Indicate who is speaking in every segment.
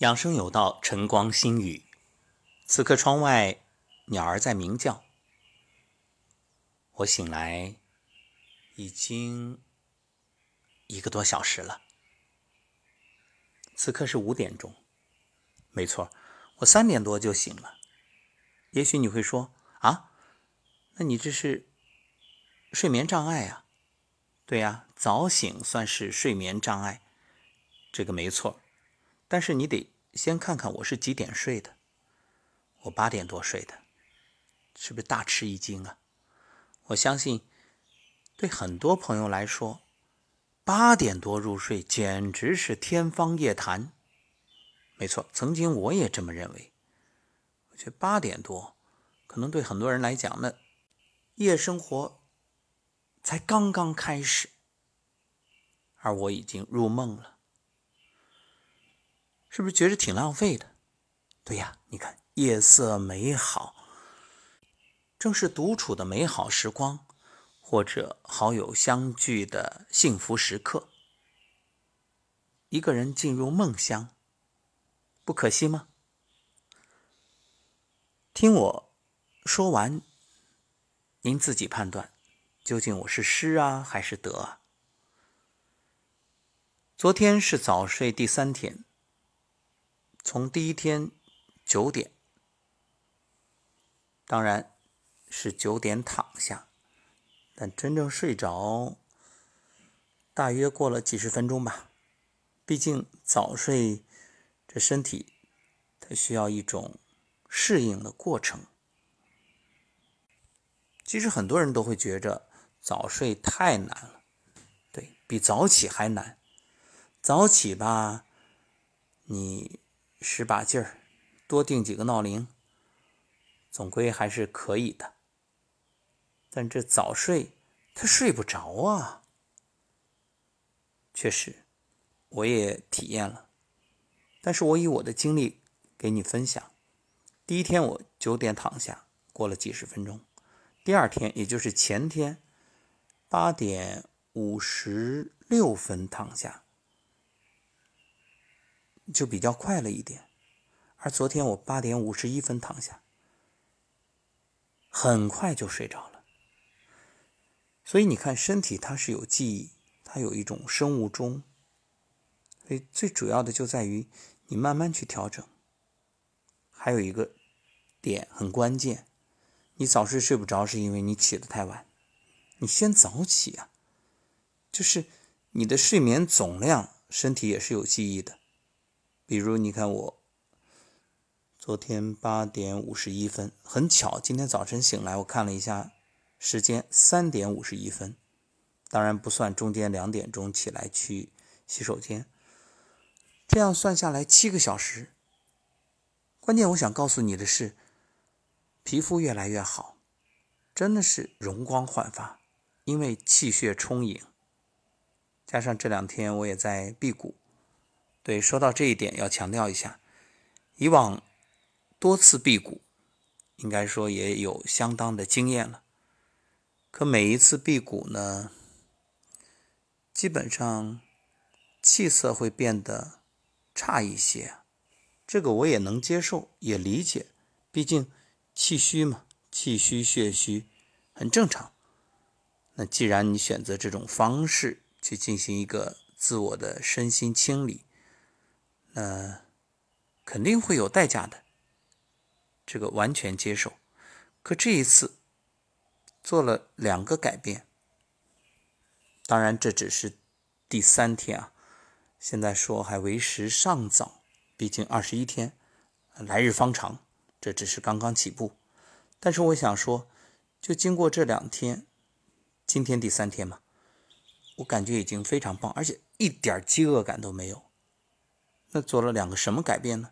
Speaker 1: 养生有道，晨光新语。此刻窗外鸟儿在鸣叫。我醒来已经一个多小时了。此刻是五点钟，没错，我三点多就醒了。也许你会说啊，那你这是睡眠障碍啊？对呀，早醒算是睡眠障碍，这个没错。但是你得先看看我是几点睡的，我八点多睡的，是不是大吃一惊啊？我相信对很多朋友来说，八点多入睡简直是天方夜谭。没错，曾经我也这么认为。我觉得八点多可能对很多人来讲，那夜生活才刚刚开始，而我已经入梦了。是不是觉得挺浪费的？对呀，你看夜色美好，正是独处的美好时光，或者好友相聚的幸福时刻。一个人进入梦乡，不可惜吗？听我说完，您自己判断，究竟我是失啊还是得啊？昨天是早睡第三天。从第一天九点，当然是九点躺下，但真正睡着大约过了几十分钟吧。毕竟早睡，这身体它需要一种适应的过程。其实很多人都会觉着早睡太难了，对比早起还难。早起吧，你。使把劲儿，多定几个闹铃，总归还是可以的。但这早睡，他睡不着啊。确实，我也体验了。但是我以我的经历给你分享：第一天我九点躺下，过了几十分钟；第二天，也就是前天，八点五十六分躺下。就比较快了一点，而昨天我八点五十一分躺下，很快就睡着了。所以你看，身体它是有记忆，它有一种生物钟，所以最主要的就在于你慢慢去调整。还有一个点很关键，你早睡睡不着是因为你起得太晚，你先早起啊，就是你的睡眠总量，身体也是有记忆的。比如，你看我昨天八点五十一分，很巧，今天早晨醒来，我看了一下时间，三点五十一分，当然不算中间两点钟起来去洗手间，这样算下来七个小时。关键我想告诉你的是，皮肤越来越好，真的是容光焕发，因为气血充盈，加上这两天我也在辟谷。对，说到这一点，要强调一下，以往多次辟谷，应该说也有相当的经验了。可每一次辟谷呢，基本上气色会变得差一些，这个我也能接受，也理解，毕竟气虚嘛，气虚血虚很正常。那既然你选择这种方式去进行一个自我的身心清理，呃，肯定会有代价的，这个完全接受。可这一次做了两个改变，当然这只是第三天啊，现在说还为时尚早，毕竟二十一天，来日方长，这只是刚刚起步。但是我想说，就经过这两天，今天第三天嘛，我感觉已经非常棒，而且一点饥饿感都没有。那做了两个什么改变呢？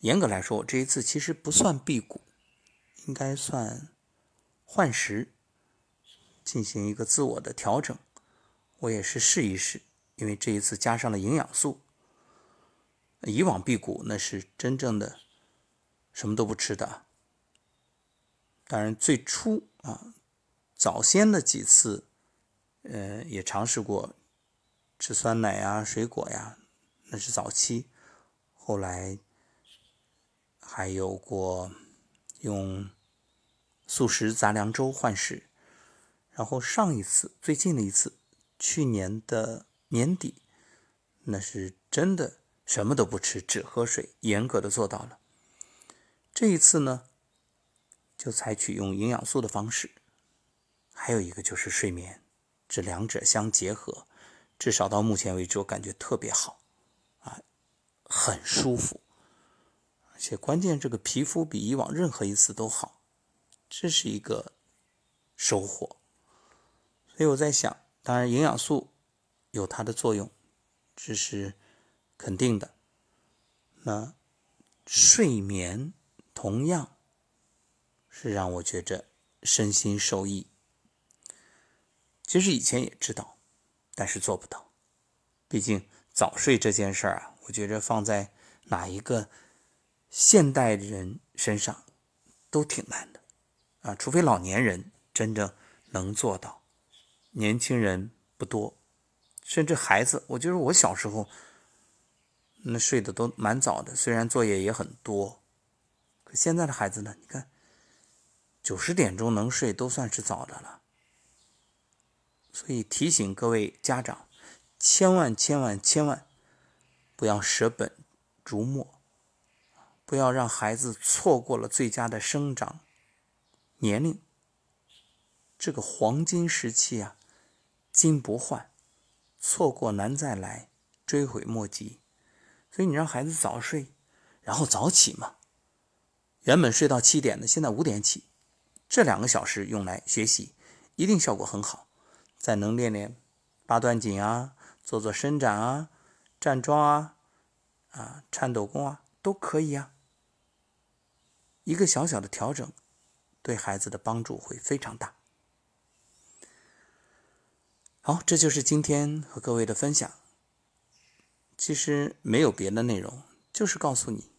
Speaker 1: 严格来说，我这一次其实不算辟谷，应该算换食，进行一个自我的调整。我也是试一试，因为这一次加上了营养素。以往辟谷那是真正的什么都不吃的。当然，最初啊，早先的几次，呃，也尝试过吃酸奶呀、水果呀。那是早期，后来还有过用素食杂粮粥换食，然后上一次最近的一次，去年的年底，那是真的什么都不吃，只喝水，严格的做到了。这一次呢，就采取用营养素的方式，还有一个就是睡眠，这两者相结合，至少到目前为止，我感觉特别好，很舒服，而且关键这个皮肤比以往任何一次都好，这是一个收获。所以我在想，当然营养素有它的作用，这是肯定的。那睡眠。同样是让我觉着身心受益。其实以前也知道，但是做不到。毕竟早睡这件事儿啊，我觉着放在哪一个现代人身上都挺难的啊，除非老年人真正能做到，年轻人不多，甚至孩子，我觉得我小时候那睡得都蛮早的，虽然作业也很多。可现在的孩子呢？你看，九十点钟能睡都算是早的了。所以提醒各位家长，千万千万千万不要舍本逐末，不要让孩子错过了最佳的生长年龄。这个黄金时期啊，金不换，错过难再来，追悔莫及。所以你让孩子早睡，然后早起嘛。原本睡到七点的，现在五点起，这两个小时用来学习，一定效果很好。再能练练八段锦啊，做做伸展啊，站桩啊，啊，颤抖功啊，都可以啊。一个小小的调整，对孩子的帮助会非常大。好，这就是今天和各位的分享。其实没有别的内容，就是告诉你。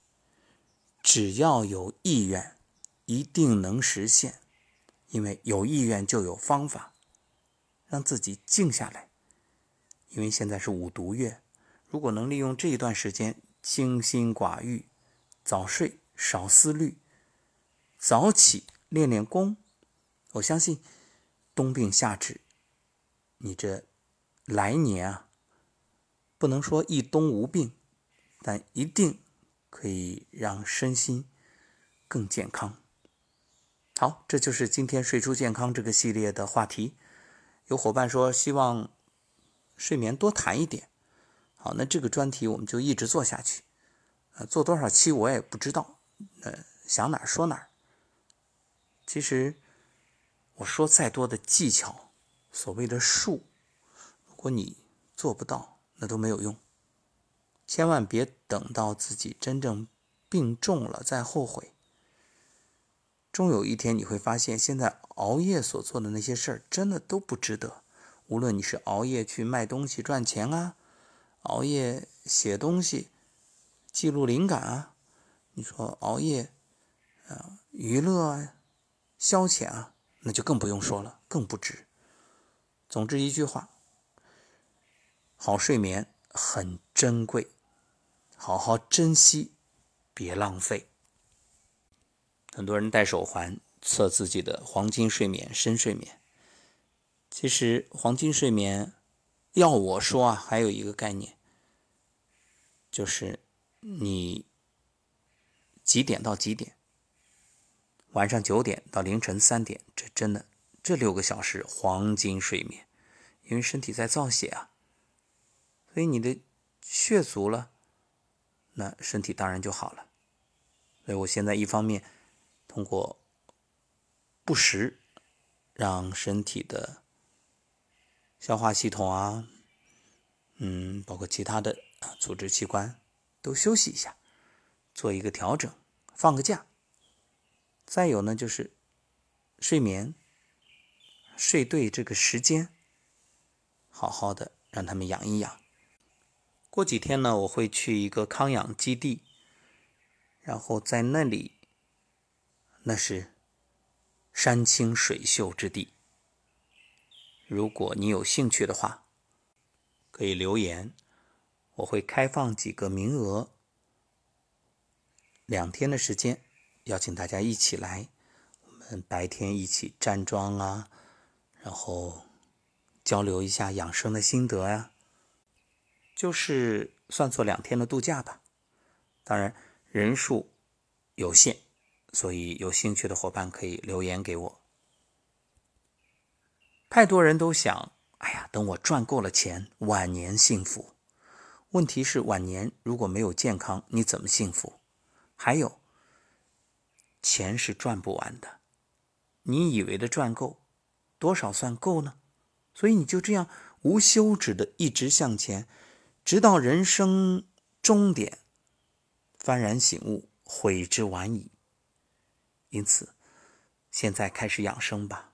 Speaker 1: 只要有意愿，一定能实现。因为有意愿就有方法，让自己静下来。因为现在是五毒月，如果能利用这一段时间清心寡欲、早睡少思虑、早起练练功，我相信冬病夏治。你这来年啊，不能说一冬无病，但一定。可以让身心更健康。好，这就是今天睡出健康这个系列的话题。有伙伴说希望睡眠多谈一点，好，那这个专题我们就一直做下去。呃，做多少期我也不知道，呃，想哪儿说哪儿。其实我说再多的技巧，所谓的术，如果你做不到，那都没有用。千万别等到自己真正病重了再后悔。终有一天你会发现，现在熬夜所做的那些事儿真的都不值得。无论你是熬夜去卖东西赚钱啊，熬夜写东西记录灵感啊，你说熬夜啊娱乐啊消遣啊，那就更不用说了，更不值。总之一句话，好睡眠很珍贵。好好珍惜，别浪费。很多人戴手环测自己的黄金睡眠、深睡眠。其实黄金睡眠，要我说啊，还有一个概念，就是你几点到几点，晚上九点到凌晨三点，这真的这六个小时黄金睡眠，因为身体在造血啊，所以你的血足了。那身体当然就好了，所以我现在一方面通过不食，让身体的消化系统啊，嗯，包括其他的啊组织器官都休息一下，做一个调整，放个假。再有呢，就是睡眠，睡对这个时间，好好的让他们养一养。过几天呢，我会去一个康养基地，然后在那里，那是山清水秀之地。如果你有兴趣的话，可以留言，我会开放几个名额，两天的时间，邀请大家一起来，我们白天一起站桩啊，然后交流一下养生的心得呀，就是算作两天的度假吧。当然人数有限，所以有兴趣的伙伴可以留言给我。太多人都想，哎呀，等我赚够了钱，晚年幸福。问题是晚年如果没有健康，你怎么幸福？还有，钱是赚不完的。你以为的赚够，多少算够呢？所以你就这样无休止的一直向前，直到人生终点，幡然醒悟，悔之晚矣。因此，现在开始养生吧。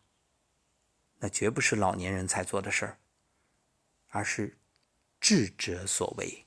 Speaker 1: 那绝不是老年人才做的事儿，而是智者所为。